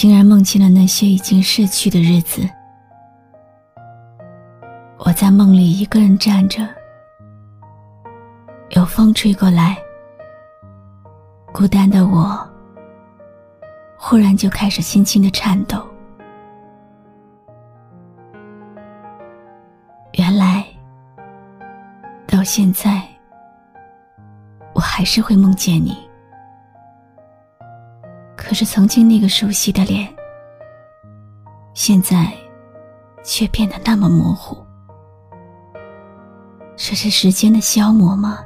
竟然梦见了那些已经逝去的日子。我在梦里一个人站着，有风吹过来，孤单的我忽然就开始轻轻的颤抖。原来，到现在，我还是会梦见你。可是曾经那个熟悉的脸，现在却变得那么模糊。这是时间的消磨吗？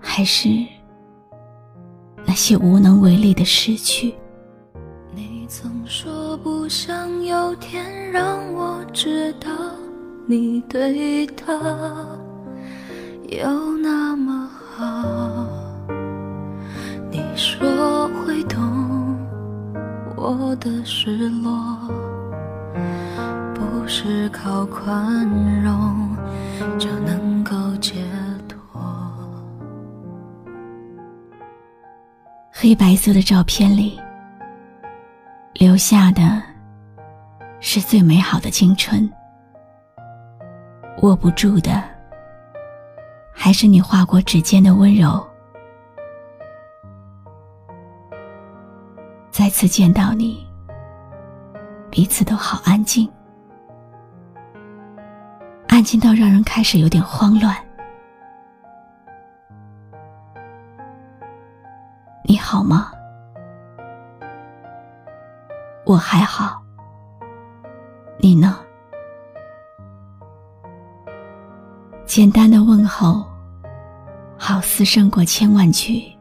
还是那些无能为力的失去？你曾说不想有天让我知道你对他有那么好。你说我的失落，不是靠宽容就能够解脱。黑白色的照片里，留下的是最美好的青春，握不住的还是你划过指尖的温柔。每次见到你，彼此都好安静，安静到让人开始有点慌乱。你好吗？我还好。你呢？简单的问候，好似胜过千万句“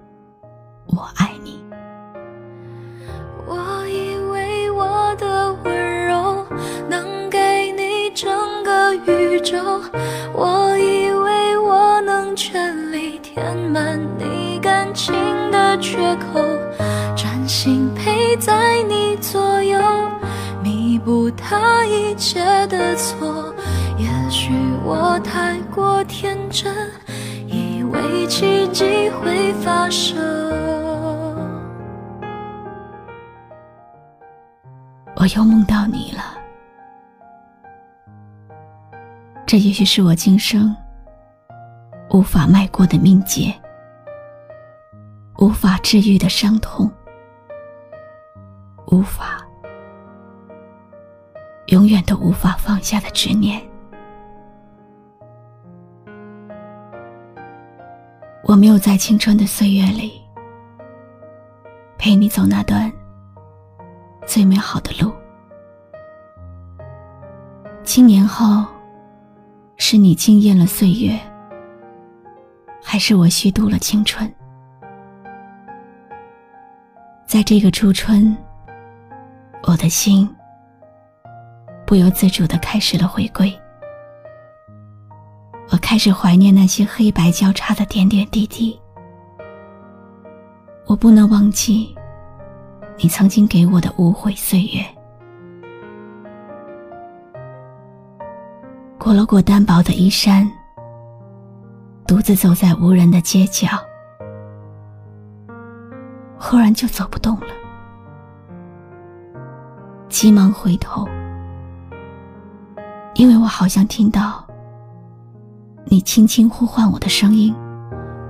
不他一切的错。也许我太过天真，以为奇迹会发生。我又梦到你了。这也许是我今生无法迈过的命劫，无法治愈的伤痛，无法永远都无法放下的执念。我没有在青春的岁月里陪你走那段最美好的路，七年后。是你惊艳了岁月，还是我虚度了青春？在这个初春，我的心不由自主的开始了回归。我开始怀念那些黑白交叉的点点滴滴。我不能忘记你曾经给我的无悔岁月。裹了裹单薄的衣衫，独自走在无人的街角，忽然就走不动了，急忙回头，因为我好像听到你轻轻呼唤我的声音。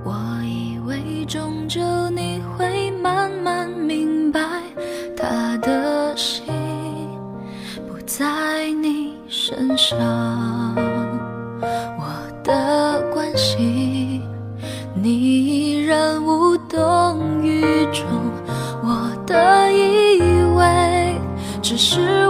我以为终究你会慢慢明白，他的心不在你身上。我的关心你依然无动于衷我的以为只是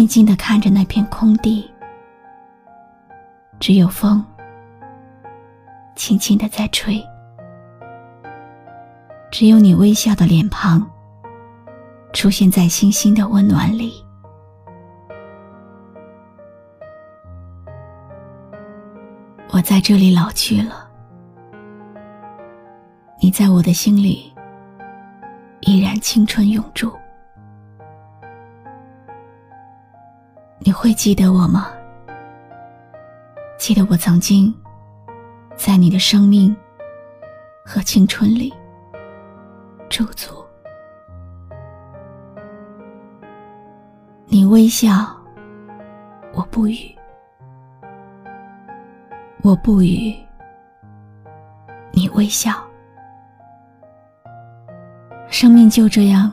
静静的看着那片空地，只有风轻轻的在吹，只有你微笑的脸庞出现在星星的温暖里。我在这里老去了，你在我的心里依然青春永驻。会记得我吗？记得我曾经在你的生命和青春里驻足。你微笑，我不语。我不语，你微笑，生命就这样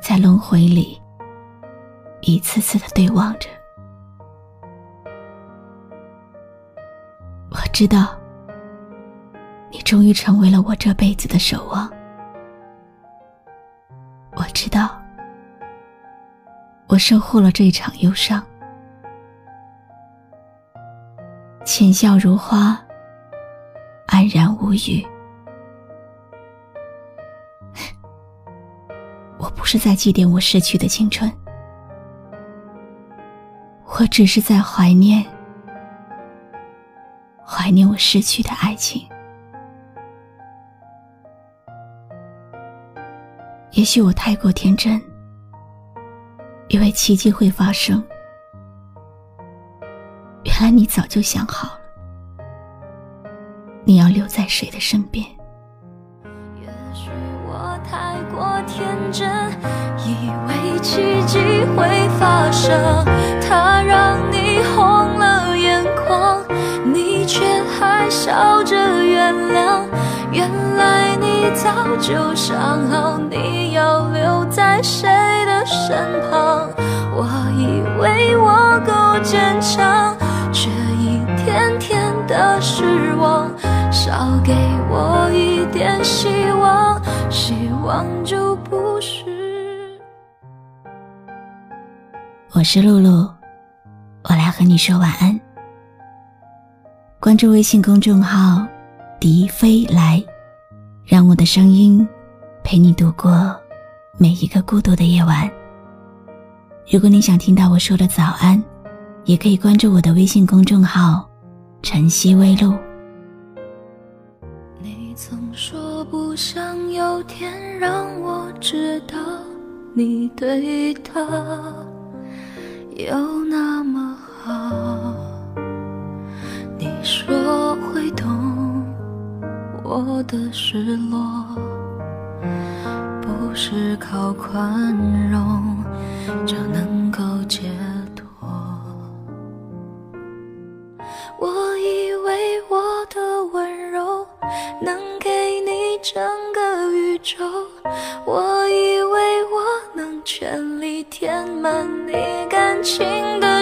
在轮回里一次次的对望着。我知道，你终于成为了我这辈子的守望。我知道，我收获了这场忧伤。浅笑如花，安然无语。我不是在祭奠我逝去的青春，我只是在怀念，怀念我失去的爱情。也许我太过天真，以为奇迹会发生。原来你早就想好了，你要留在谁的身边？也许我太过天真，以为奇迹会发生，他让你红了眼眶，你却还笑着原谅。原来你早就想好，你要留在谁的身旁。我以为我够坚强。却一天天的失望，少给我一点希望，希望就不是。我是露露，我来和你说晚安。关注微信公众号“笛飞来”，让我的声音陪你度过每一个孤独的夜晚。如果你想听到我说的早安，也可以关注我的微信公众号。晨曦微露。你曾说不想有天让我知道你对他有那么。你说会懂我的失落，不是靠宽容就能够解脱。我以为我的温柔能给你。整个宇宙，我以为我能全力填满你感情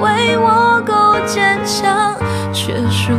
为我够坚强，却输